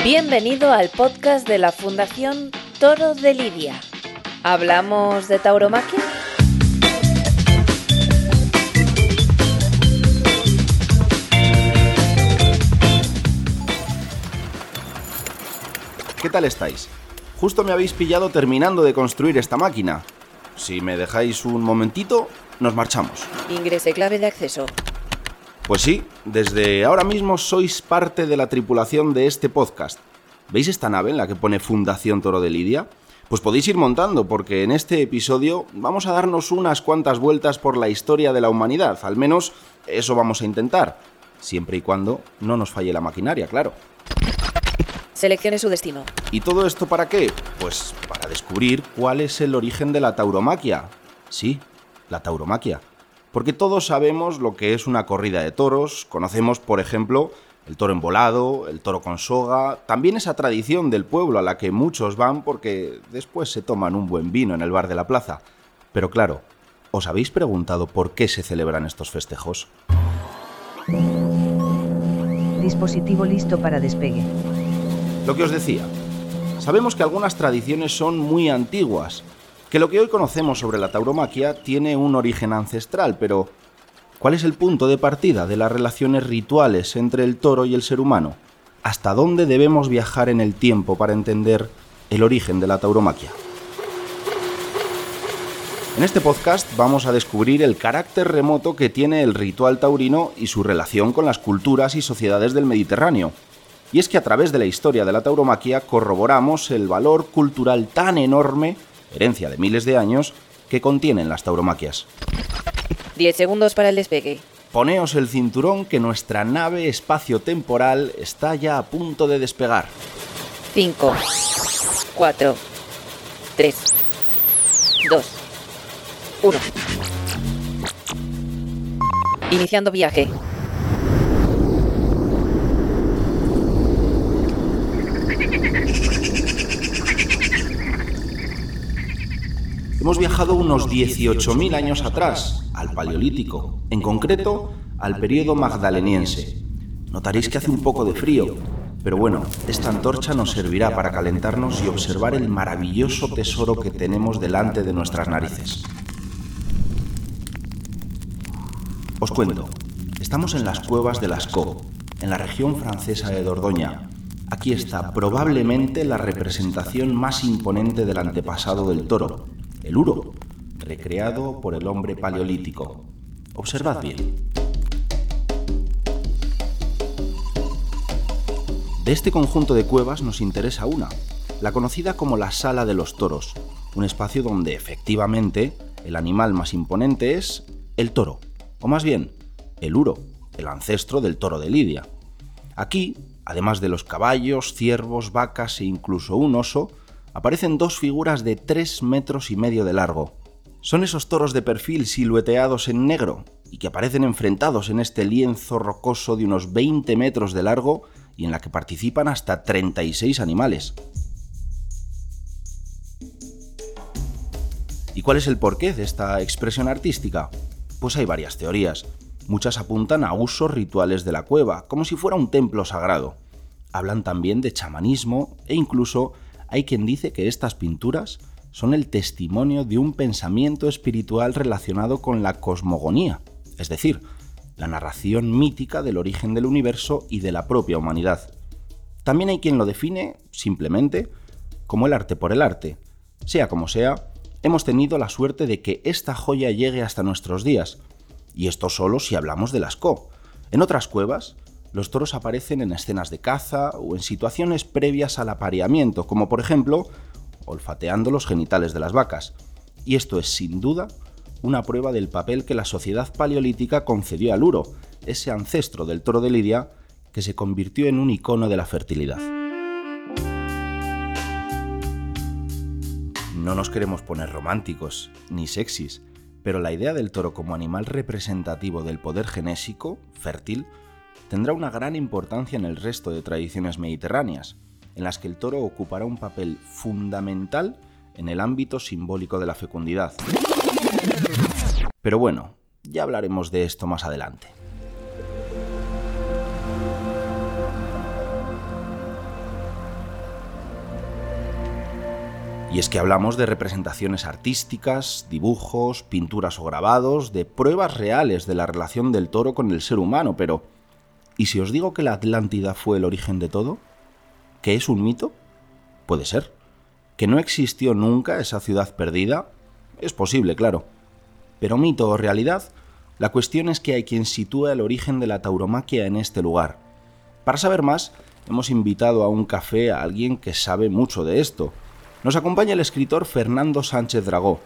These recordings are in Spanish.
Bienvenido al podcast de la Fundación Toro de Lidia. ¿Hablamos de tauromaquia? ¿Qué tal estáis? Justo me habéis pillado terminando de construir esta máquina. Si me dejáis un momentito, nos marchamos. Ingrese clave de acceso. Pues sí, desde ahora mismo sois parte de la tripulación de este podcast. ¿Veis esta nave en la que pone Fundación Toro de Lidia? Pues podéis ir montando porque en este episodio vamos a darnos unas cuantas vueltas por la historia de la humanidad, al menos eso vamos a intentar, siempre y cuando no nos falle la maquinaria, claro. Seleccione su destino. ¿Y todo esto para qué? Pues para descubrir cuál es el origen de la tauromaquia. Sí, la tauromaquia. Porque todos sabemos lo que es una corrida de toros, conocemos, por ejemplo, el toro embolado, el toro con soga, también esa tradición del pueblo a la que muchos van porque después se toman un buen vino en el bar de la plaza. Pero claro, ¿os habéis preguntado por qué se celebran estos festejos? Dispositivo listo para despegue. Lo que os decía, sabemos que algunas tradiciones son muy antiguas, que lo que hoy conocemos sobre la tauromaquia tiene un origen ancestral, pero ¿cuál es el punto de partida de las relaciones rituales entre el toro y el ser humano? ¿Hasta dónde debemos viajar en el tiempo para entender el origen de la tauromaquia? En este podcast vamos a descubrir el carácter remoto que tiene el ritual taurino y su relación con las culturas y sociedades del Mediterráneo, y es que a través de la historia de la tauromaquia corroboramos el valor cultural tan enorme, herencia de miles de años, que contienen las tauromaquias. 10 segundos para el despegue. Poneos el cinturón que nuestra nave espacio-temporal está ya a punto de despegar. 5, 4, 3, 2, 1. Iniciando viaje. Hemos viajado unos 18.000 años atrás, al Paleolítico, en concreto al periodo magdaleniense. Notaréis que hace un poco de frío, pero bueno, esta antorcha nos servirá para calentarnos y observar el maravilloso tesoro que tenemos delante de nuestras narices. Os cuento, estamos en las cuevas de Lascaux, en la región francesa de Dordoña. Aquí está probablemente la representación más imponente del antepasado del toro, el uro, recreado por el hombre paleolítico. Observad bien. De este conjunto de cuevas nos interesa una, la conocida como la Sala de los Toros, un espacio donde efectivamente el animal más imponente es el toro, o más bien, el uro, el ancestro del toro de Lidia. Aquí, además de los caballos, ciervos, vacas e incluso un oso, aparecen dos figuras de 3 metros y medio de largo. Son esos toros de perfil silueteados en negro y que aparecen enfrentados en este lienzo rocoso de unos 20 metros de largo y en la que participan hasta 36 animales. ¿Y cuál es el porqué de esta expresión artística? Pues hay varias teorías. Muchas apuntan a usos rituales de la cueva, como si fuera un templo sagrado. Hablan también de chamanismo e incluso hay quien dice que estas pinturas son el testimonio de un pensamiento espiritual relacionado con la cosmogonía, es decir, la narración mítica del origen del universo y de la propia humanidad. También hay quien lo define, simplemente, como el arte por el arte. Sea como sea, hemos tenido la suerte de que esta joya llegue hasta nuestros días, y esto solo si hablamos de Lascaux. En otras cuevas, los toros aparecen en escenas de caza o en situaciones previas al apareamiento, como por ejemplo olfateando los genitales de las vacas. Y esto es sin duda una prueba del papel que la sociedad paleolítica concedió al uro, ese ancestro del toro de Lidia que se convirtió en un icono de la fertilidad. No nos queremos poner románticos ni sexys, pero la idea del toro como animal representativo del poder genésico, fértil, tendrá una gran importancia en el resto de tradiciones mediterráneas, en las que el toro ocupará un papel fundamental en el ámbito simbólico de la fecundidad. Pero bueno, ya hablaremos de esto más adelante. Y es que hablamos de representaciones artísticas, dibujos, pinturas o grabados, de pruebas reales de la relación del toro con el ser humano, pero ¿y si os digo que la Atlántida fue el origen de todo? ¿Que es un mito? Puede ser. ¿Que no existió nunca esa ciudad perdida? Es posible, claro. Pero mito o realidad, la cuestión es que hay quien sitúa el origen de la tauromaquia en este lugar. Para saber más, hemos invitado a un café a alguien que sabe mucho de esto, nos acompaña el escritor Fernando Sánchez Dragó,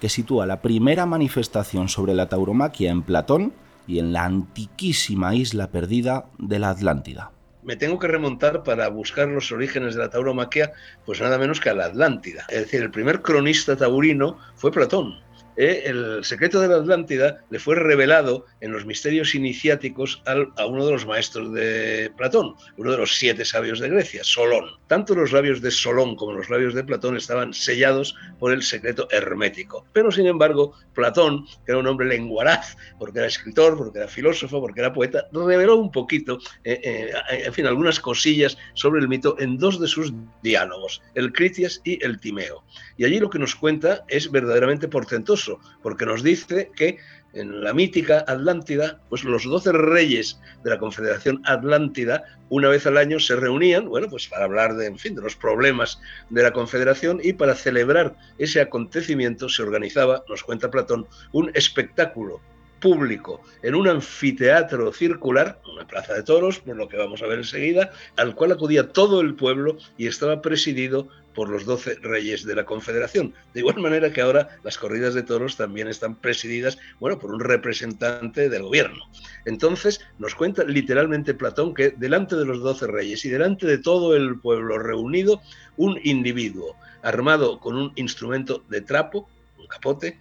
que sitúa la primera manifestación sobre la tauromaquia en Platón y en la antiquísima isla perdida de la Atlántida. Me tengo que remontar para buscar los orígenes de la tauromaquia, pues nada menos que a la Atlántida. Es decir, el primer cronista taurino fue Platón. ¿Eh? el secreto de la Atlántida le fue revelado en los misterios iniciáticos a uno de los maestros de Platón, uno de los siete sabios de Grecia, Solón. Tanto los labios de Solón como los labios de Platón estaban sellados por el secreto hermético. Pero sin embargo, Platón, que era un hombre lenguaraz, porque era escritor, porque era filósofo, porque era poeta, reveló un poquito, eh, eh, en fin, algunas cosillas sobre el mito en dos de sus diálogos, el Critias y el Timeo. Y allí lo que nos cuenta es verdaderamente portentoso porque nos dice que en la mítica Atlántida, pues los doce reyes de la Confederación Atlántida, una vez al año se reunían, bueno, pues para hablar de, en fin, de los problemas de la Confederación y para celebrar ese acontecimiento se organizaba, nos cuenta Platón, un espectáculo público en un anfiteatro circular, una plaza de toros, por lo que vamos a ver enseguida, al cual acudía todo el pueblo y estaba presidido por los doce reyes de la Confederación. De igual manera que ahora las corridas de toros también están presididas, bueno, por un representante del gobierno. Entonces nos cuenta literalmente Platón que delante de los doce reyes y delante de todo el pueblo reunido, un individuo armado con un instrumento de trapo, un capote,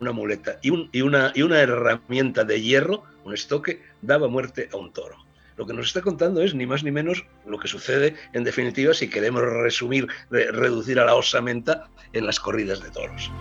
una muleta y, una, y una herramienta de hierro, un estoque, daba muerte a un toro. Lo que nos está contando es ni más ni menos lo que sucede, en definitiva, si queremos resumir, reducir a la osamenta en las corridas de toros.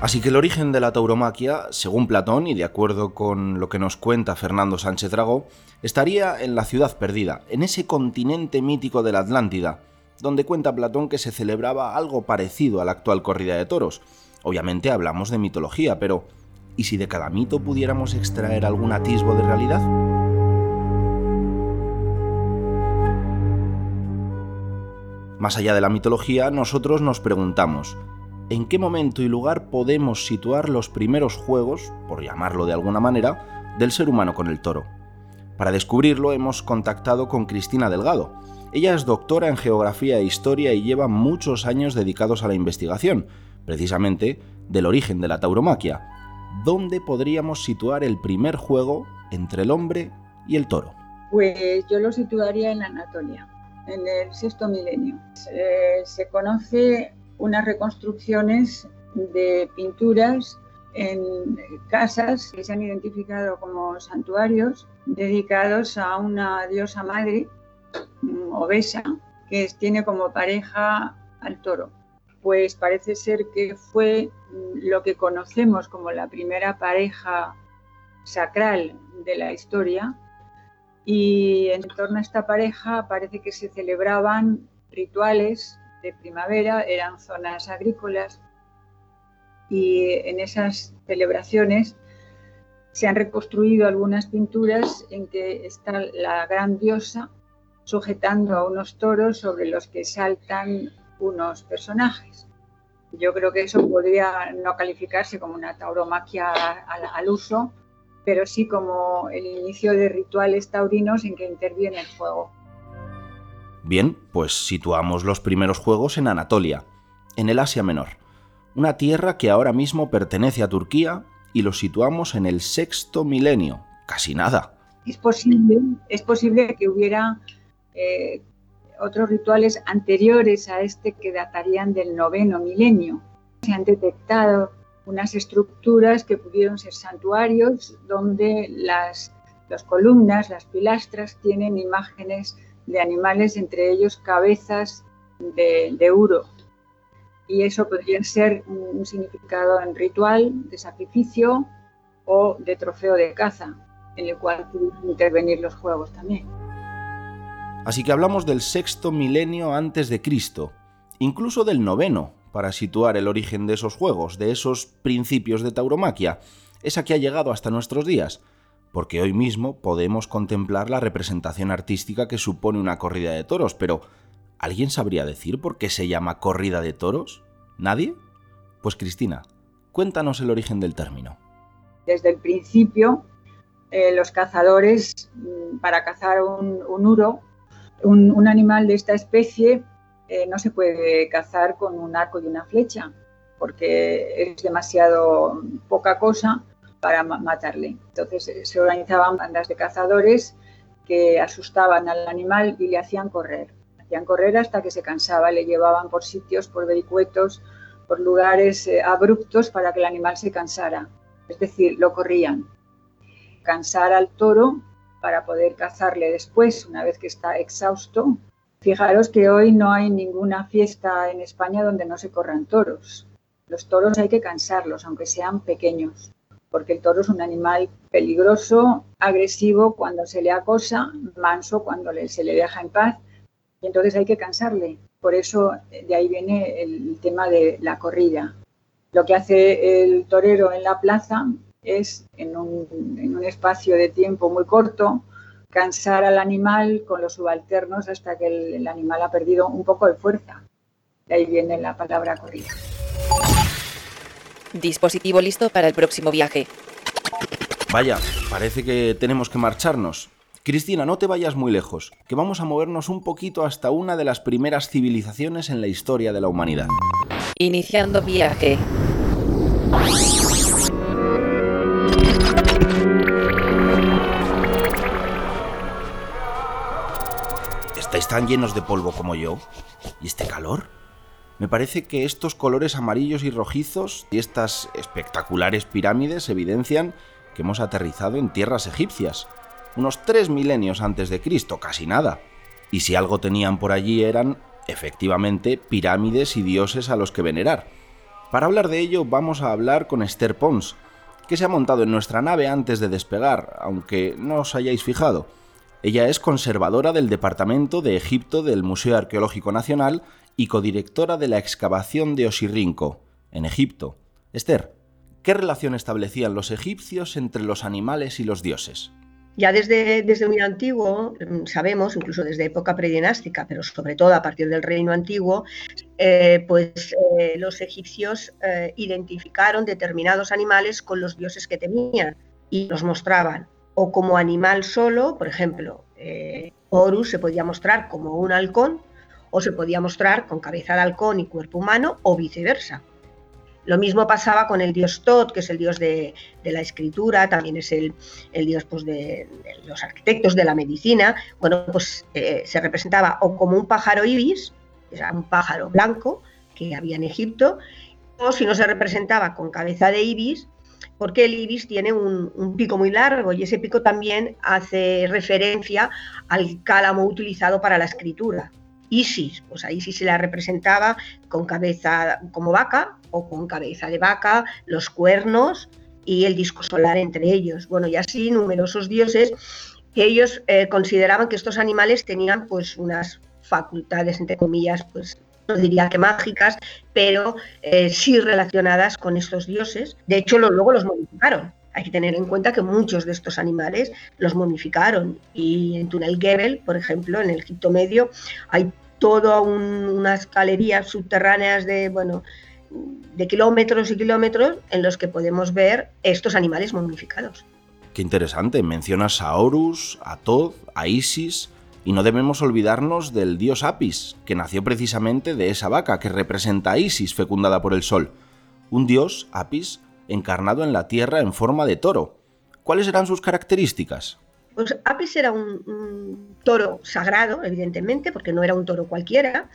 Así que el origen de la tauromaquia, según Platón y de acuerdo con lo que nos cuenta Fernando Sánchez Dragó, estaría en la ciudad perdida, en ese continente mítico de la Atlántida, donde cuenta Platón que se celebraba algo parecido a la actual corrida de toros. Obviamente hablamos de mitología, pero ¿Y si de cada mito pudiéramos extraer algún atisbo de realidad? Más allá de la mitología, nosotros nos preguntamos, ¿en qué momento y lugar podemos situar los primeros juegos, por llamarlo de alguna manera, del ser humano con el toro? Para descubrirlo hemos contactado con Cristina Delgado. Ella es doctora en Geografía e Historia y lleva muchos años dedicados a la investigación, precisamente del origen de la tauromaquia, ¿dónde podríamos situar el primer juego entre el hombre y el toro? Pues yo lo situaría en Anatolia, en el sexto milenio. se conoce unas reconstrucciones de pinturas en casas que se han identificado como santuarios dedicados a una diosa madre mm, obesa que tiene como pareja al toro pues parece ser que fue lo que conocemos como la primera pareja sacral de la historia. Y en torno a esta pareja parece que se celebraban rituales de primavera, eran zonas agrícolas. Y en esas celebraciones se han reconstruido algunas pinturas en que está la gran diosa sujetando a unos toros sobre los que saltan unos personajes. Yo creo que eso podría no calificarse como una tauromaquia al, uso, pero sí como el inicio de rituales taurinos en que interviene el juego. Bien, pues situamos los primeros juegos en Anatolia, en el Asia Menor, una tierra que ahora mismo pertenece a Turquía y los situamos en el sexto milenio, casi nada. Es posible, es posible que hubiera eh, otros rituales anteriores a este que datarían del noveno milenio. Se han detectado unas estructuras que pudieron ser santuarios donde las, columnas, las pilastras tienen imágenes de animales, entre ellos cabezas de, de. Y eso podría ser un significado en ritual de sacrificio o de trofeo de caza, en el cual pudieron intervenir los juegos también. Así que hablamos del sexto milenio antes de Cristo, incluso del noveno, para situar el origen de esos juegos, de esos principios de tauromaquia, esa que ha llegado hasta nuestros días, porque hoy mismo podemos contemplar la representación artística que supone una corrida de toros, pero ¿alguien sabría decir por qué se llama corrida de toros? ¿Nadie? Pues Cristina, cuéntanos el origen del término. Desde el principio, eh, los cazadores, mm, para cazar un, un uro, un, animal de esta especie eh, no se puede cazar con un arco y una flecha, porque es demasiado poca cosa para matarle. Entonces eh, se organizaban bandas de cazadores que asustaban al animal y le hacían correr. Hacían correr hasta que se cansaba, le llevaban por sitios, por vericuetos, por lugares eh, abruptos para que el animal se cansara. Es decir, lo corrían. Cansar al toro para poder cazarle después, una vez que está exhausto. Fijaros que hoy no hay ninguna fiesta en España donde no se corran toros. Los toros hay que cansarlos, aunque sean pequeños, porque el toro es un animal peligroso, agresivo cuando se le acosa, manso cuando se le deja en paz, y entonces hay que cansarle. Por eso de ahí viene el tema de la corrida. Lo que hace el torero en la plaza es en un, espacio de tiempo muy corto cansar al animal con los subalternos hasta que el, animal ha perdido un poco de fuerza. De ahí viene la palabra corrida. Dispositivo listo para el próximo viaje. Vaya, parece que tenemos que marcharnos. Cristina, no te vayas muy lejos, que vamos a movernos un poquito hasta una de las primeras civilizaciones en la historia de la humanidad. Iniciando viaje. ¿Estáis tan llenos de polvo como yo? ¿Y este calor? Me parece que estos colores amarillos y rojizos y estas espectaculares pirámides evidencian que hemos aterrizado en tierras egipcias, unos tres milenios antes de Cristo, casi nada. Y si algo tenían por allí eran, efectivamente, pirámides y dioses a los que venerar. Para hablar de ello vamos a hablar con Esther Pons, que se ha montado en nuestra nave antes de despegar, aunque no os hayáis fijado. Ella es conservadora del Departamento de Egipto del Museo Arqueológico Nacional y codirectora de la excavación de Osirrinco, en Egipto. Esther, ¿qué relación establecían los egipcios entre los animales y los dioses? Ya desde, desde muy antiguo mm, sabemos, incluso desde época predinástica, pero sobre todo a partir del reino antiguo, eh, pues eh, los egipcios eh, identificaron determinados animales con los dioses que temían y los mostraban o como animal solo, por ejemplo, eh, Horus se podía mostrar como un halcón o se podía mostrar con cabeza de halcón y cuerpo humano o viceversa. Lo mismo pasaba con el dios Tot, que es el dios de, la escritura, también es el, dios pues, de, los arquitectos, de la medicina. Bueno, pues eh, se representaba o como un pájaro ibis, era un pájaro blanco que había en Egipto, o si no se representaba con cabeza de ibis, porque el iris tiene un, pico muy largo y ese pico también hace referencia al cálamo utilizado para la escritura. Isis, pues ahí sí se la representaba con cabeza como vaca o con cabeza de vaca, los cuernos y el disco solar entre ellos. Bueno, y así numerosos dioses que ellos eh, consideraban que estos animales tenían pues unas facultades, entre comillas, pues no diría que mágicas, pero eh, sí relacionadas con estos dioses. De hecho, luego los modificaron. Hay que tener en cuenta que muchos de estos animales los modificaron. Y en Túnel Gebel, por ejemplo, en el Egipto Medio, hay toda unas galerías subterráneas de, bueno, de kilómetros y kilómetros en los que podemos ver estos animales momificados. Qué interesante. Mencionas a Horus, a Thoth, a Isis, y no debemos olvidarnos del dios Apis, que nació precisamente de esa vaca que representa a Isis fecundada por el sol. Un dios, Apis, encarnado en la tierra en forma de toro. ¿Cuáles eran sus características? Pues Apis era un, toro sagrado, evidentemente, porque no era un toro cualquiera,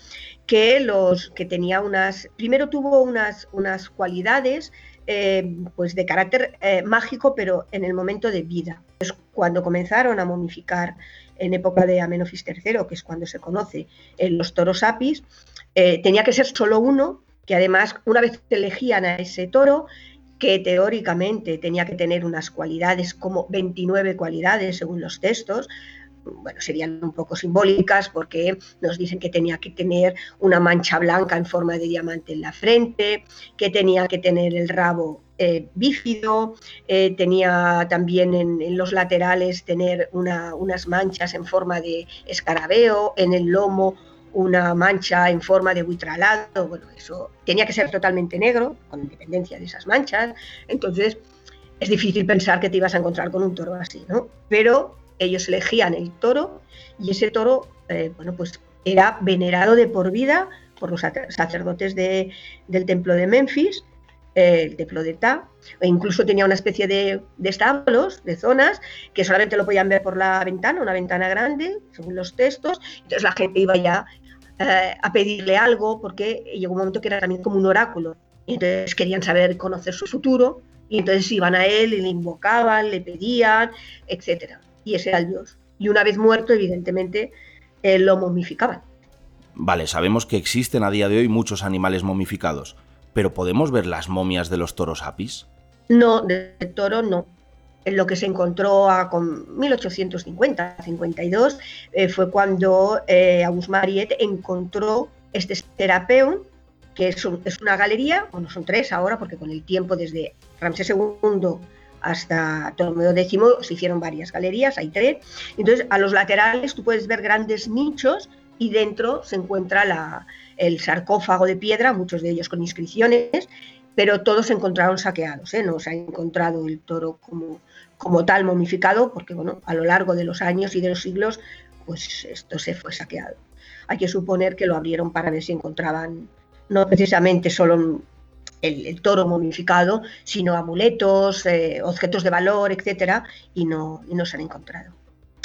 que, los, que tenía unas. Primero tuvo unas, unas cualidades eh, pues de carácter eh, mágico, pero en el momento de vida. Cuando comenzaron a momificar en época de Amenofis III, que es cuando se conoce en los toros apis, eh, tenía que ser solo uno, que además una vez elegían a ese toro, que teóricamente tenía que tener unas cualidades como 29 cualidades según los textos, bueno, serían un poco simbólicas porque nos dicen que tenía que tener una mancha blanca en forma de diamante en la frente, que tenía que tener el rabo eh, bífido, eh, tenía también en, los laterales tener unas manchas en forma de escarabeo, en el lomo una mancha en forma de buitralado, bueno, eso tenía que ser totalmente negro, con independencia de esas manchas, entonces es difícil pensar que te ibas a encontrar con un toro así, ¿no? Pero ellos elegían el toro y ese toro, eh, bueno, pues era venerado de por vida por los sacerdotes del templo de Memphis, eh, el templo de Ta, e incluso tenía una especie de, establos, de zonas, que solamente lo podían ver por la ventana, una ventana grande, según los textos, entonces la gente iba ya eh, a pedirle algo, porque llegó un momento que era también como un oráculo, y entonces querían saber, conocer su futuro, y entonces iban a él y le invocaban, le pedían, etcétera y ese era el dios. Y una vez muerto, evidentemente, lo momificaban. Vale, sabemos que existen a día de hoy muchos animales momificados, pero ¿podemos ver las momias de los toros apis? No, de toro no. En lo que se encontró a con 1850-52 eh, fue cuando eh, Mariette encontró este Serapeum, que es, es, una galería, bueno, son tres ahora, porque con el tiempo desde Ramsés II hasta Ptolomeo X se hicieron varias galerías, hay tres. Entonces, a los laterales tú puedes ver grandes nichos y dentro se encuentra el sarcófago de piedra, muchos de ellos con inscripciones, pero todos se encontraron saqueados, ¿eh? no se ha encontrado el toro como, como tal momificado, porque bueno, a lo largo de los años y de los siglos, pues esto se fue saqueado. Hay que suponer que lo abrieron para ver si encontraban no precisamente solo el, toro momificado, sino amuletos, eh, objetos de valor, etcétera, y no, y no se han encontrado.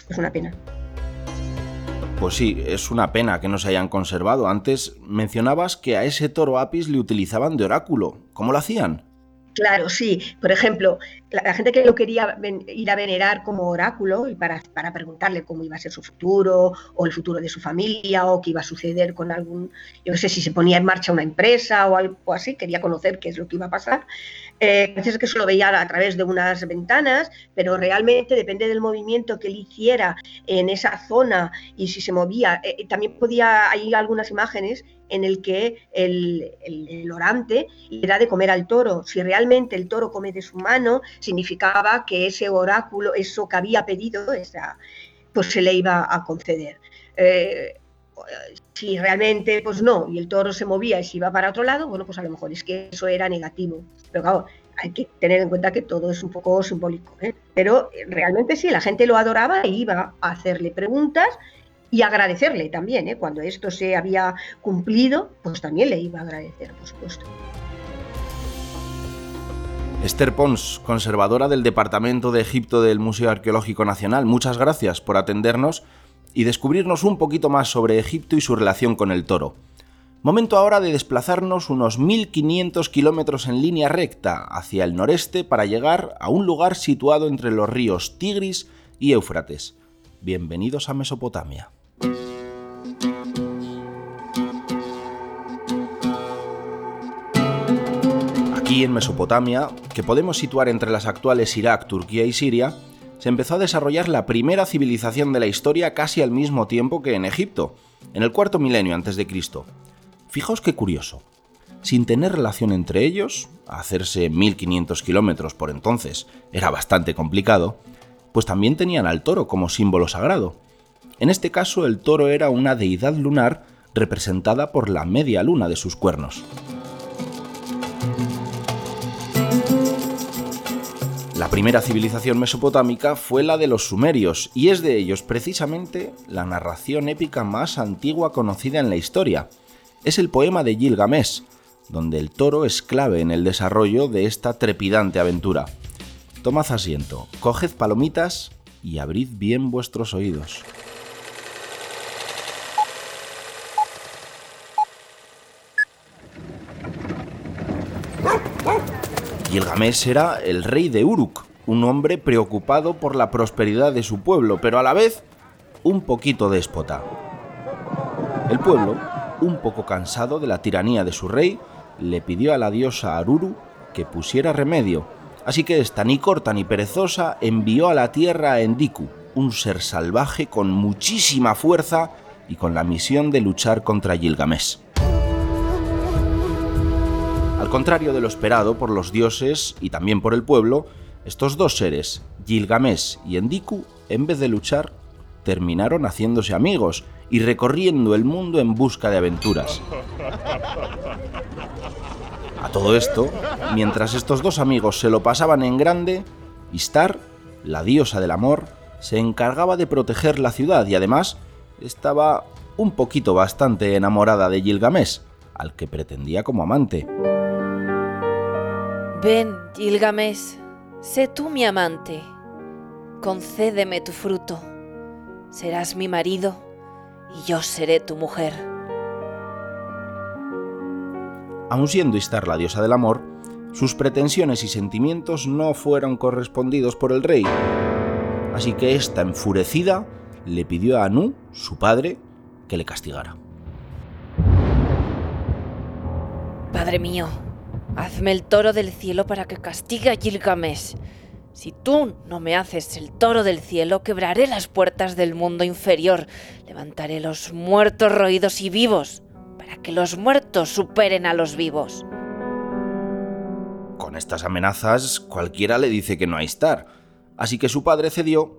Es una pena. Pues sí, es una pena que no se hayan conservado. Antes mencionabas que a ese toro apis le utilizaban de oráculo. ¿Cómo lo hacían? Claro, sí. Por ejemplo, la, gente que lo quería ir a venerar como oráculo y para, para, preguntarle cómo iba a ser su futuro o el futuro de su familia o qué iba a suceder con algún, yo no sé si se ponía en marcha una empresa o algo así, quería conocer qué es lo que iba a pasar. Eh, que eso lo veía a través de unas ventanas, pero realmente depende del movimiento que él hiciera en esa zona y si se movía. Eh, eh, también podía, hay algunas imágenes en el que el, el, orante le da de comer al toro. Si realmente el toro come de su mano, significaba que ese oráculo, eso que había pedido, esa, pues se le iba a conceder. Eh, si realmente pues no, y el toro se movía y se iba para otro lado, bueno, pues a lo mejor es que eso era negativo. Pero claro, hay que tener en cuenta que todo es un poco simbólico. ¿eh? Pero realmente sí, la gente lo adoraba e iba a hacerle preguntas y agradecerle también, ¿eh? cuando esto se había cumplido, pues también le iba a agradecer, por supuesto. Esther Pons, conservadora del Departamento de Egipto del Museo Arqueológico Nacional, muchas gracias por atendernos y descubrirnos un poquito más sobre Egipto y su relación con el toro. Momento ahora de desplazarnos unos 1500 kilómetros en línea recta hacia el noreste para llegar a un lugar situado entre los ríos Tigris y Éufrates. Bienvenidos a Mesopotamia. Aquí en Mesopotamia, que podemos situar entre las actuales Irak, Turquía y Siria, se empezó a desarrollar la primera civilización de la historia casi al mismo tiempo que en Egipto, en el cuarto milenio antes de Cristo. Fijaos qué curioso. Sin tener relación entre ellos, hacerse 1500 kilómetros por entonces era bastante complicado, pues también tenían al toro como símbolo sagrado. En este caso el toro era una deidad lunar representada por la media luna de sus cuernos. La primera civilización mesopotámica fue la de los sumerios, y es de ellos precisamente la narración épica más antigua conocida en la historia. Es el poema de Gilgamesh, donde el toro es clave en el desarrollo de esta trepidante aventura. Tomad asiento, coged palomitas y abrid bien vuestros oídos. Gilgamesh era el rey de Uruk, un hombre preocupado por la prosperidad de su pueblo, pero a la vez un poquito déspota. El pueblo, un poco cansado de la tiranía de su rey, le pidió a la diosa Aruru que pusiera remedio, así que esta ni corta ni perezosa envió a la tierra a Endiku, un ser salvaje con muchísima fuerza y con la misión de luchar contra Gilgamesh. Al contrario de lo esperado por los dioses y también por el pueblo, estos dos seres, Gilgamesh y Endiku, en vez de luchar, terminaron haciéndose amigos y recorriendo el mundo en busca de aventuras. A todo esto, mientras estos dos amigos se lo pasaban en grande, Istar, la diosa del amor, se encargaba de proteger la ciudad y además estaba un poquito bastante enamorada de Gilgamesh, al que pretendía como amante. Ven, Gilgamesh, sé tú mi amante. Concédeme tu fruto. Serás mi marido y yo seré tu mujer. Aun siendo Istar la diosa del amor, sus pretensiones y sentimientos no fueron correspondidos por el rey. Así que esta enfurecida le pidió a Anu, su padre, que le castigara. Padre mío, hazme el toro del cielo para que castigue a Gilgamesh. Si tú no me haces el toro del cielo, quebraré las puertas del mundo inferior, levantaré los muertos roídos y vivos, para que los muertos superen a los vivos. Con estas amenazas, cualquiera le dice que no hay estar, así que su padre cedió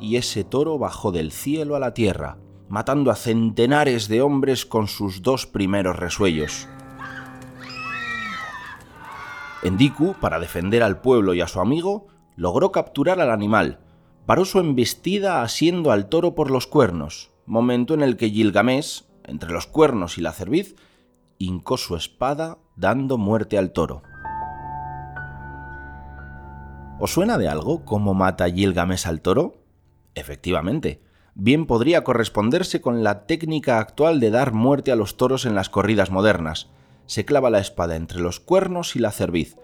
y ese toro bajó del cielo a la tierra, matando a centenares de hombres con sus dos primeros resuellos. Endiku, para defender al pueblo y a su amigo, logró capturar al animal, paró su embestida asiendo al toro por los cuernos, momento en el que Gilgamesh, entre los cuernos y la cerviz, hincó su espada dando muerte al toro. ¿Os suena de algo cómo mata Gilgamesh al toro? Efectivamente, bien podría corresponderse con la técnica actual de dar muerte a los toros en las corridas modernas. Se clava la espada entre los cuernos y la cerviz,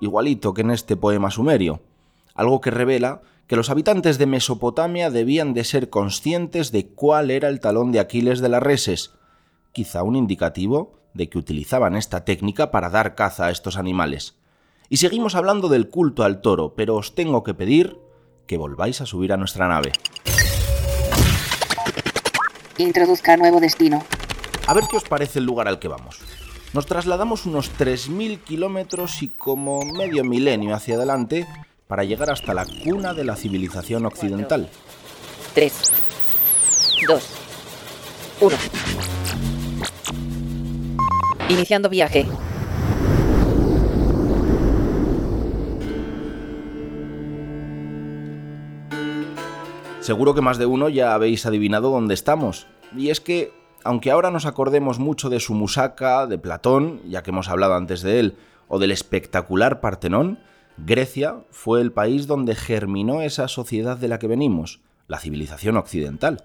igualito que en este poema sumerio algo que revela que los habitantes de Mesopotamia debían de ser conscientes de cuál era el talón de Aquiles de las reses, quizá un indicativo de que utilizaban esta técnica para dar caza a estos animales. Y seguimos hablando del culto al toro, pero os tengo que pedir que volváis a subir a nuestra nave. Introduzca nuevo destino. A ver qué os parece el lugar al que vamos. Nos trasladamos unos 3.000 kilómetros y como medio milenio hacia adelante para llegar hasta la cuna de la civilización occidental. 3, 2, 1. Iniciando viaje. Seguro que más de uno ya habéis adivinado dónde estamos. Y es que, aunque ahora nos acordemos mucho de su musaca, de Platón, ya que hemos hablado antes de él, o del espectacular Partenón, Grecia fue el país donde germinó esa sociedad de la que venimos, la civilización occidental.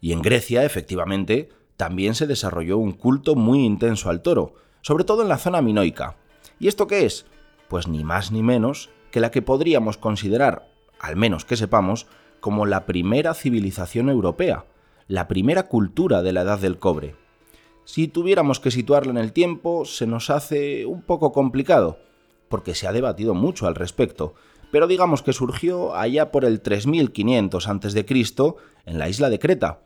Y en Grecia, efectivamente, también se desarrolló un culto muy intenso al toro, sobre todo en la zona minoica. ¿Y esto qué es? Pues ni más ni menos que la que podríamos considerar, al menos que sepamos, como la primera civilización europea, la primera cultura de la edad del cobre. Si tuviéramos que situarla en el tiempo, se nos hace un poco complicado, porque se ha debatido mucho al respecto, pero digamos que surgió allá por el 3500 a.C. en la isla de Creta.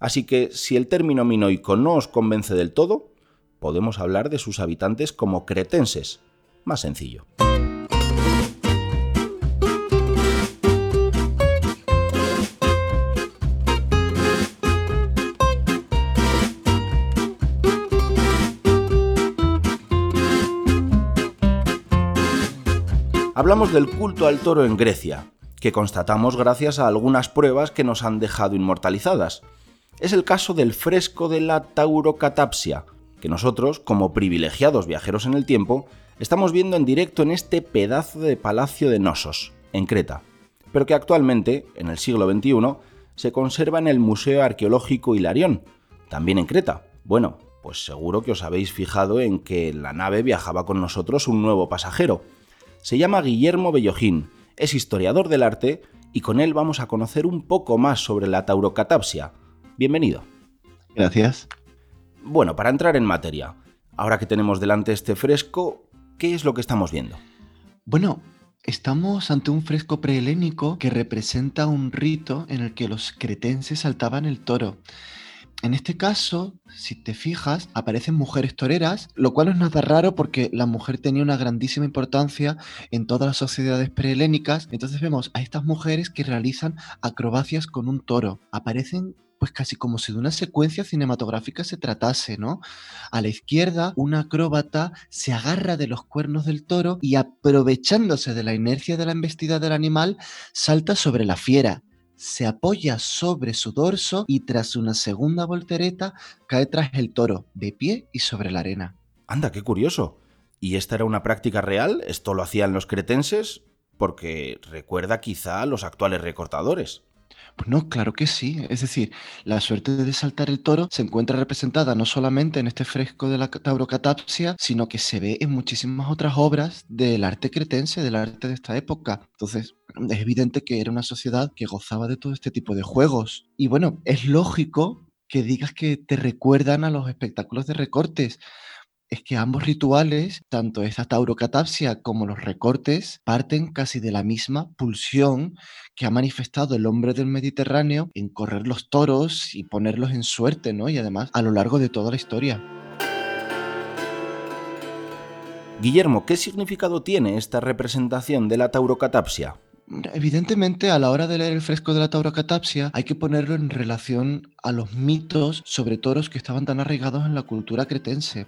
Así que si el término minoico no os convence del todo, podemos hablar de sus habitantes como cretenses. Más sencillo. Hablamos del culto al toro en Grecia, que constatamos gracias a algunas pruebas que nos han dejado inmortalizadas. Es el caso del fresco de la Taurocatapsia, que nosotros, como privilegiados viajeros en el tiempo, estamos viendo en directo en este pedazo de palacio de Nosos, en Creta, pero que actualmente, en el siglo XXI, se conserva en el Museo Arqueológico Hilarión, también en Creta. Bueno, pues seguro que os habéis fijado en que en la nave viajaba con nosotros un nuevo pasajero, se llama Guillermo Bellojín, es historiador del arte y con él vamos a conocer un poco más sobre la taurocatapsia. Bienvenido. Gracias. Bueno, para entrar en materia, ahora que tenemos delante este fresco, ¿qué es lo que estamos viendo? Bueno, Estamos ante un fresco prehelénico que representa un rito en el que los cretenses saltaban el toro. En este caso, si te fijas, aparecen mujeres toreras, lo cual no es nada raro porque la mujer tenía una grandísima importancia en todas las sociedades prehelénicas. Entonces vemos a estas mujeres que realizan acrobacias con un toro. Aparecen pues casi como si de una secuencia cinematográfica se tratase, ¿no? A la izquierda, una acróbata se agarra de los cuernos del toro y aprovechándose de la inercia de la embestida del animal, salta sobre la fiera se apoya sobre su dorso y tras una segunda voltereta cae tras el toro, de pie y sobre la arena. Anda, qué curioso. ¿Y esta era una práctica real? ¿Esto lo hacían los cretenses? Porque recuerda quizá a los actuales recortadores. Pues no, claro que sí. Es decir, la suerte de saltar el toro se encuentra representada no solamente en este fresco de la taurocatapsia, sino que se ve en muchísimas otras obras del arte cretense, del arte de esta época. Entonces, es evidente que era una sociedad que gozaba de todo este tipo de juegos. Y bueno, es lógico que digas que te recuerdan a los espectáculos de recortes es que ambos rituales, tanto esta taurocatapsia como los recortes, parten casi de la misma pulsión que ha manifestado el hombre del Mediterráneo en correr los toros y ponerlos en suerte, ¿no? Y además a lo largo de toda la historia. Guillermo, ¿qué significado tiene esta representación de la taurocatapsia? Evidentemente, a la hora de leer el fresco de la taurocatapsia, hay que ponerlo en relación a los mitos sobre toros que estaban tan arraigados en la cultura cretense.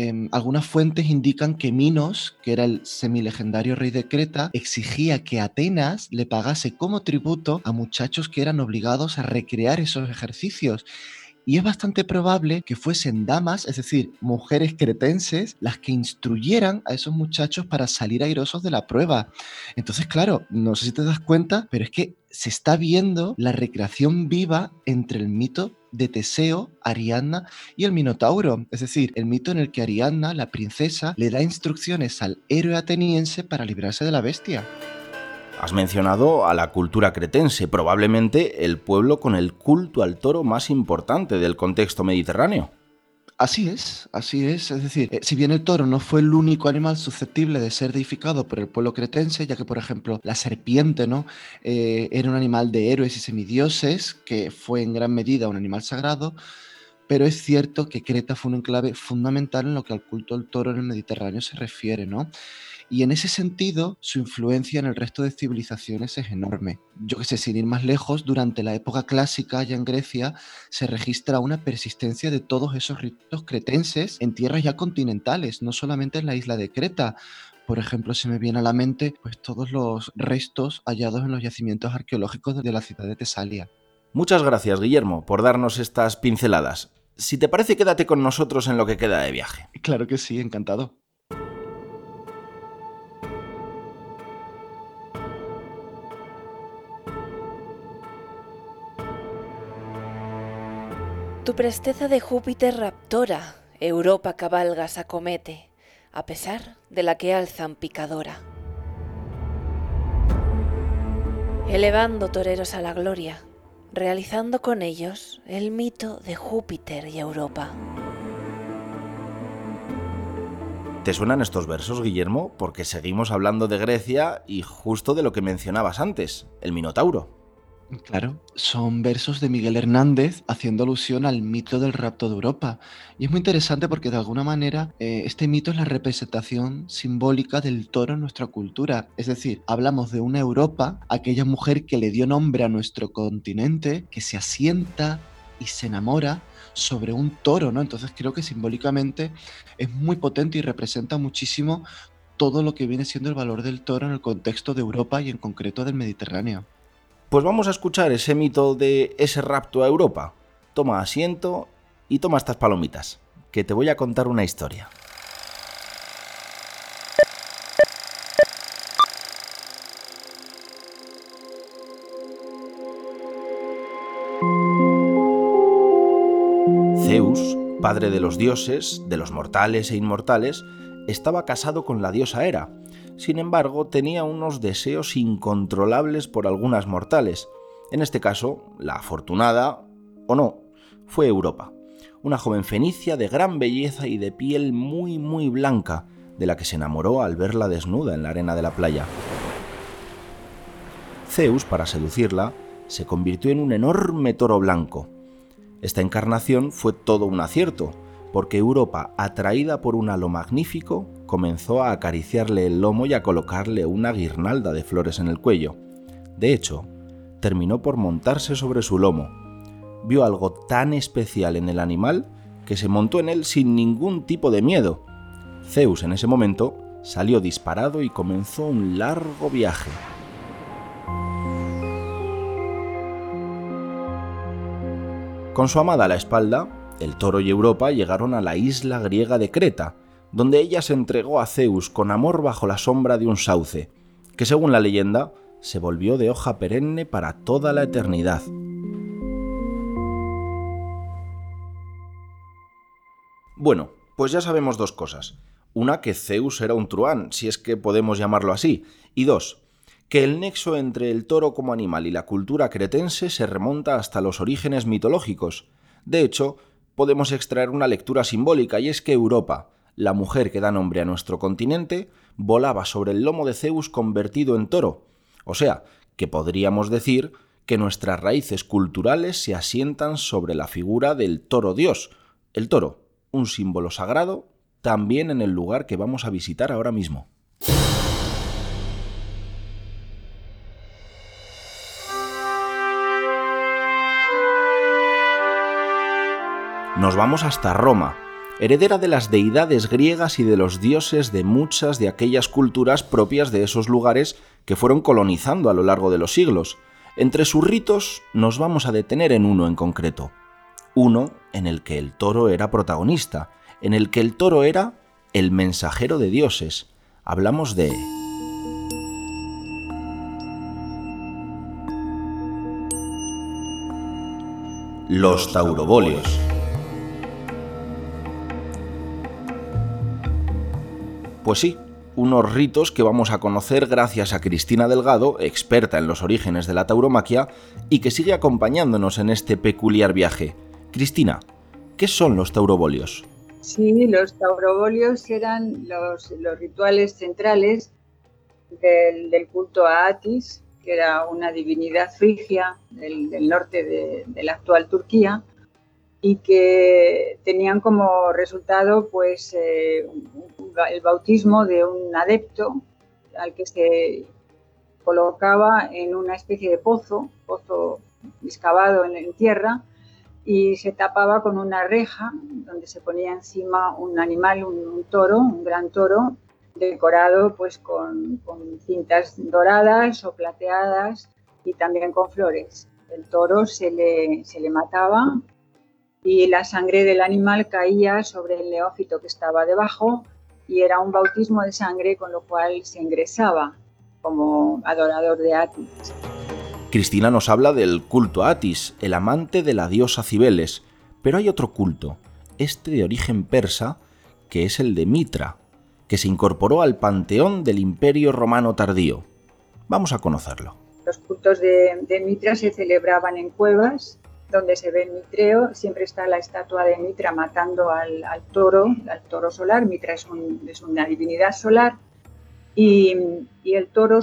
Em, algunas fuentes indican que Minos, que era el semilegendario rey de Creta, exigía que Atenas le pagase como tributo a muchachos que eran obligados a recrear esos ejercicios. Y es bastante probable que fuesen damas, es decir, mujeres cretenses, las que instruyeran a esos muchachos para salir airosos de la prueba. Entonces, claro, no sé si te das cuenta, pero es que se está viendo la recreación viva entre el mito de Teseo, Ariadna y el Minotauro, es decir, el mito en el que Ariadna, la princesa, le da instrucciones al héroe ateniense para librarse de la bestia. Has mencionado a la cultura cretense, probablemente el pueblo con el culto al toro más importante del contexto mediterráneo. Así es, así es. Es decir, eh, si bien el toro no fue el único animal susceptible de ser deificado por el pueblo cretense, ya que, por ejemplo, la serpiente ¿no? Eh, era un animal de héroes y semidioses, que fue en gran medida un animal sagrado, pero es cierto que Creta fue un enclave fundamental en lo que al culto al toro en el Mediterráneo se refiere, ¿no? Y en ese sentido, su influencia en el resto de civilizaciones es enorme. Yo que sé, sin ir más lejos, durante la época clásica, ya en Grecia, se registra una persistencia de todos esos ritos cretenses en tierras ya continentales, no solamente en la isla de Creta. Por ejemplo, se me viene a la mente pues, todos los restos hallados en los yacimientos arqueológicos de la ciudad de Tesalia. Muchas gracias, Guillermo, por darnos estas pinceladas. Si te parece, quédate con nosotros en lo que queda de viaje. Claro que sí, encantado. Tu presteza de Júpiter raptora, Europa cabalgas acomete, a pesar de la que alzan picadora. Elevando toreros a la gloria, realizando con ellos el mito de Júpiter y Europa. ¿Te suenan estos versos, Guillermo? Porque seguimos hablando de Grecia y justo de lo que mencionabas antes, el Minotauro. Claro, son versos de Miguel Hernández haciendo alusión al mito del rapto de Europa. Y es muy interesante porque de alguna manera eh, este mito es la representación simbólica del toro en nuestra cultura. Es decir, hablamos de una Europa, aquella mujer que le dio nombre a nuestro continente, que se asienta y se enamora sobre un toro, ¿no? Entonces creo que simbólicamente es muy potente y representa muchísimo todo lo que viene siendo el valor del toro en el contexto de Europa y en concreto del Mediterráneo. Pues vamos a escuchar ese mito de ese rapto a Europa. Toma asiento y toma estas palomitas, que te voy a contar una historia. Zeus, padre de los dioses, de los mortales e inmortales, estaba casado con la diosa Hera, sin embargo, tenía unos deseos incontrolables por algunas mortales. En este caso, la afortunada, o no, fue Europa, una joven fenicia de gran belleza y de piel muy muy blanca, de la que se enamoró al verla desnuda en la arena de la playa. Zeus, para seducirla, se convirtió en un enorme toro blanco. Esta encarnación fue todo un acierto, porque Europa, atraída por un halo magnífico, comenzó a acariciarle el lomo y a colocarle una guirnalda de flores en el cuello. De hecho, terminó por montarse sobre su lomo. Vio algo tan especial en el animal que se montó en él sin ningún tipo de miedo. Zeus en ese momento salió disparado y comenzó un largo viaje. Con su amada a la espalda, el toro y Europa llegaron a la isla griega de Creta, donde ella se entregó a Zeus con amor bajo la sombra de un sauce, que según la leyenda se volvió de hoja perenne para toda la eternidad. Bueno, pues ya sabemos dos cosas. Una, que Zeus era un truán, si es que podemos llamarlo así. Y dos, que el nexo entre el toro como animal y la cultura cretense se remonta hasta los orígenes mitológicos. De hecho, podemos extraer una lectura simbólica y es que Europa, la mujer que da nombre a nuestro continente, volaba sobre el lomo de Zeus convertido en toro. O sea, que podríamos decir que nuestras raíces culturales se asientan sobre la figura del toro dios, el toro, un símbolo sagrado, también en el lugar que vamos a visitar ahora mismo. Nos vamos hasta Roma, heredera de las deidades griegas y de los dioses de muchas de aquellas culturas propias de esos lugares que fueron colonizando a lo largo de los siglos. Entre sus ritos nos vamos a detener en uno en concreto. Uno en el que el toro era protagonista, en el que el toro era el mensajero de dioses. Hablamos de... Los taurobolios. Pues sí, unos ritos que vamos a conocer gracias a Cristina Delgado, experta en los orígenes de la tauromaquia, y que sigue acompañándonos en este peculiar viaje. Cristina, ¿qué son los taurobolios? Sí, los taurobolios eran los, rituales centrales del, culto a Atis, que era una divinidad frigia del, norte de la actual Turquía, y que tenían como resultado pues eh, el bautismo de un adepto al que se colocaba en una especie de pozo, pozo excavado en, tierra, y se tapaba con una reja donde se ponía encima un animal, un, toro, un gran toro, decorado pues con, cintas doradas o plateadas y también con flores. El toro se le, se le mataba y la sangre del animal caía sobre el neófito que estaba debajo y era un bautismo de sangre con lo cual se ingresaba como adorador de Atis. Cristina nos habla del culto a Atis, el amante de la diosa Cibeles, pero hay otro culto, este de origen persa, que es el de Mitra, que se incorporó al panteón del Imperio Romano tardío. Vamos a conocerlo. Los cultos de, de Mitra se celebraban en cuevas donde se ve mitreo, siempre está la estatua de Mitra matando al, toro, al toro solar. Mitra es, una divinidad solar y, el, toro,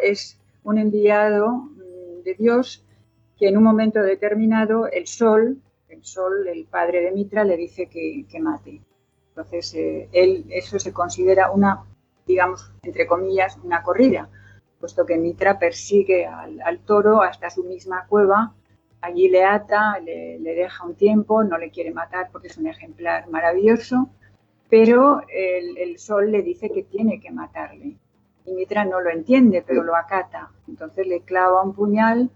es un enviado mm, de Dios que en un momento determinado el sol, el sol, el padre de Mitra, le dice que, mate. Entonces, eh, eso se considera una, digamos, entre comillas, una corrida, puesto que Mitra persigue al toro hasta su misma cueva Allí le ata, le, deja un tiempo, no le quiere matar porque es un ejemplar maravilloso, pero el, sol le dice que tiene que matarle. Y Mitra no lo entiende, pero lo acata. Entonces le clava un puñal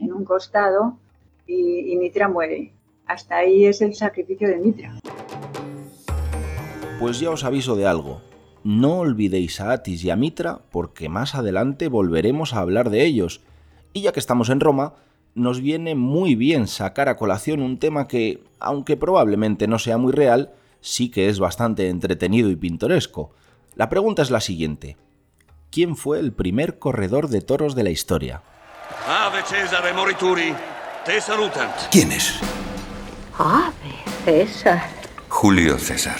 en un costado y, Mitra muere. Hasta ahí es el sacrificio de Mitra. Pues ya os aviso de algo. No olvidéis a Atis y a Mitra porque más adelante volveremos a hablar de ellos. Y ya que estamos en Roma, nos viene muy bien sacar a colación un tema que, aunque probablemente no sea muy real, sí que es bastante entretenido y pintoresco. La pregunta es la siguiente. ¿Quién fue el primer corredor de toros de la historia? Ave César Morituri, te salutan. ¿Quién es? Ave César. Julio César.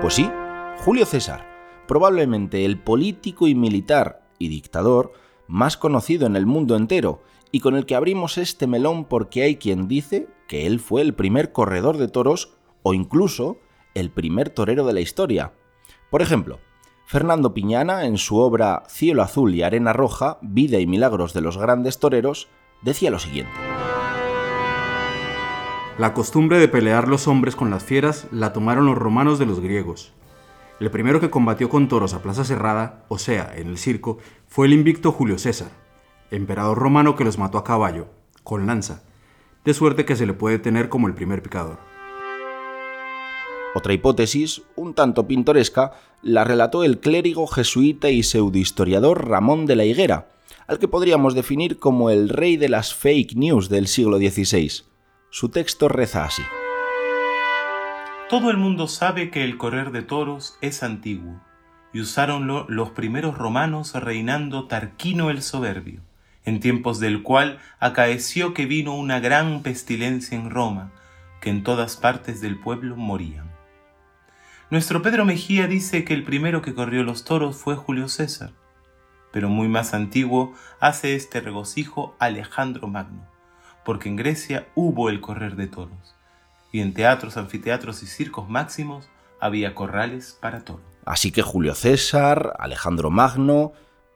Pues sí, Julio César probablemente el político y militar y dictador más conocido en el mundo entero, y con el que abrimos este melón porque hay quien dice que él fue el primer corredor de toros o incluso el primer torero de la historia. Por ejemplo, Fernando Piñana, en su obra Cielo Azul y Arena Roja, Vida y Milagros de los Grandes Toreros, decía lo siguiente. La costumbre de pelear los hombres con las fieras la tomaron los romanos de los griegos. El primero que combatió con toros a plaza cerrada, o sea, en el circo, fue el invicto Julio César, emperador romano que los mató a caballo, con lanza, de suerte que se le puede tener como el primer picador. Otra hipótesis, un tanto pintoresca, la relató el clérigo jesuita y pseudohistoriador Ramón de la Higuera, al que podríamos definir como el rey de las fake news del siglo XVI. Su texto reza así. Todo el mundo sabe que el correr de toros es antiguo, y usáronlo los primeros romanos reinando Tarquino el Soberbio, en tiempos del cual acaeció que vino una gran pestilencia en Roma, que en todas partes del pueblo morían. Nuestro Pedro Mejía dice que el primero que corrió los toros fue Julio César, pero muy más antiguo hace este regocijo Alejandro Magno, porque en Grecia hubo el correr de toros, y en teatros, anfiteatros y circos máximos había corrales para toros. Así que Julio César, Alejandro Magno,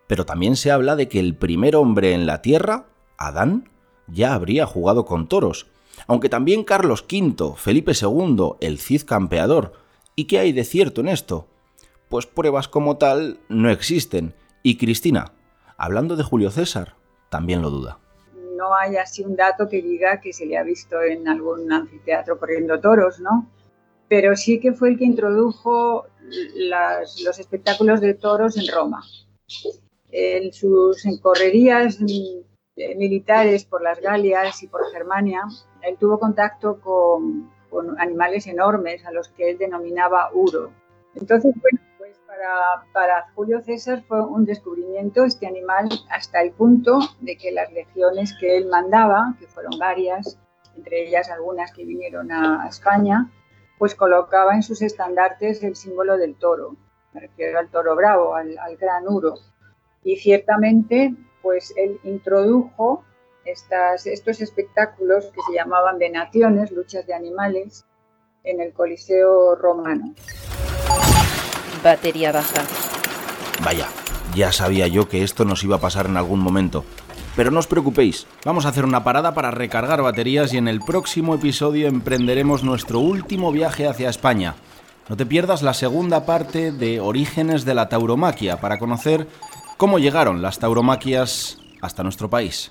pero también se habla de que el primer hombre en la tierra, Adán, ya habría jugado con toros, aunque también Carlos V, Felipe II, el Cid campeador, ¿Y qué hay de cierto en esto? Pues pruebas como tal no existen. Y Cristina, hablando de Julio César, también lo duda. No hay así un dato que diga que se le ha visto en algún anfiteatro corriendo toros, ¿no? Pero sí que fue el que introdujo los espectáculos de toros en Roma. En sus correrías militares por las Galias y por Germania, él tuvo contacto con, con animales enormes a los que él denominaba uro. Entonces, bueno, para, Julio César fue un descubrimiento este animal hasta el punto de que las legiones que él mandaba, que fueron varias, entre ellas algunas que vinieron a, España, pues colocaba en sus estandartes el símbolo del toro, me refiero al toro bravo, al, al gran uro. Y ciertamente, pues él introdujo estos espectáculos que se llamaban venaciones, luchas de animales, en el Coliseo romano. Batería baja. Vaya, ya sabía yo que esto nos iba a pasar en algún momento. Pero no os preocupéis, vamos a hacer una parada para recargar baterías y en el próximo episodio emprenderemos nuestro último viaje hacia España. No te pierdas la segunda parte de Orígenes de la Tauromaquia para conocer cómo llegaron las tauromaquias hasta nuestro país.